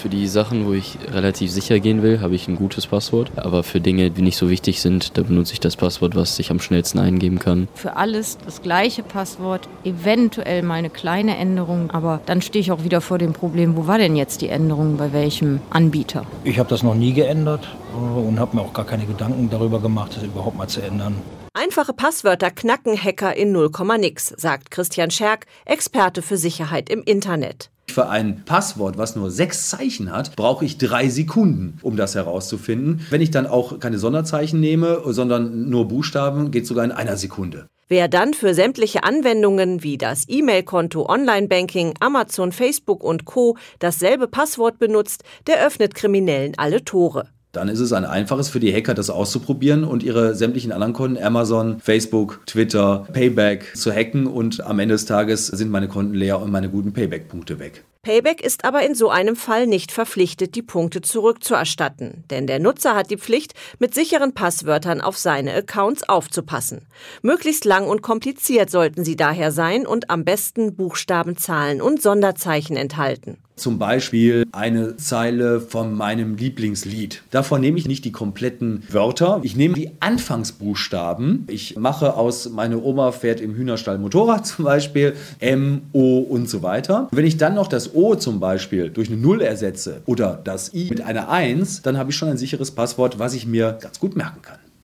Für die Sachen, wo ich relativ sicher gehen will, habe ich ein gutes Passwort. Aber für Dinge, die nicht so wichtig sind, da benutze ich das Passwort, was ich am schnellsten eingeben kann. Für alles das gleiche Passwort, eventuell mal eine kleine Änderung, aber dann stehe ich auch wieder vor dem Problem, wo war denn jetzt die Änderung bei welchem Anbieter? Ich habe das noch nie geändert äh, und habe mir auch gar keine Gedanken darüber gemacht, das überhaupt mal zu ändern. Einfache Passwörter knacken Hacker in 0, nix, sagt Christian Scherk, Experte für Sicherheit im Internet. Für ein Passwort, was nur sechs Zeichen hat, brauche ich drei Sekunden, um das herauszufinden. Wenn ich dann auch keine Sonderzeichen nehme, sondern nur Buchstaben, geht sogar in einer Sekunde. Wer dann für sämtliche Anwendungen wie das E-Mail-Konto, Online-Banking, Amazon, Facebook und Co. dasselbe Passwort benutzt, der öffnet Kriminellen alle Tore. Dann ist es ein einfaches für die Hacker, das auszuprobieren und ihre sämtlichen anderen Konten, Amazon, Facebook, Twitter, Payback zu hacken und am Ende des Tages sind meine Konten leer und meine guten Payback-Punkte weg. Payback ist aber in so einem Fall nicht verpflichtet, die Punkte zurückzuerstatten, denn der Nutzer hat die Pflicht, mit sicheren Passwörtern auf seine Accounts aufzupassen. Möglichst lang und kompliziert sollten sie daher sein und am besten Buchstaben, Zahlen und Sonderzeichen enthalten. Zum Beispiel eine Zeile von meinem Lieblingslied. Davon nehme ich nicht die kompletten Wörter. Ich nehme die Anfangsbuchstaben. Ich mache aus meine Oma fährt im Hühnerstall Motorrad zum Beispiel M, O und so weiter. Wenn ich dann noch das O zum Beispiel durch eine Null ersetze oder das I mit einer Eins, dann habe ich schon ein sicheres Passwort, was ich mir ganz gut merken kann.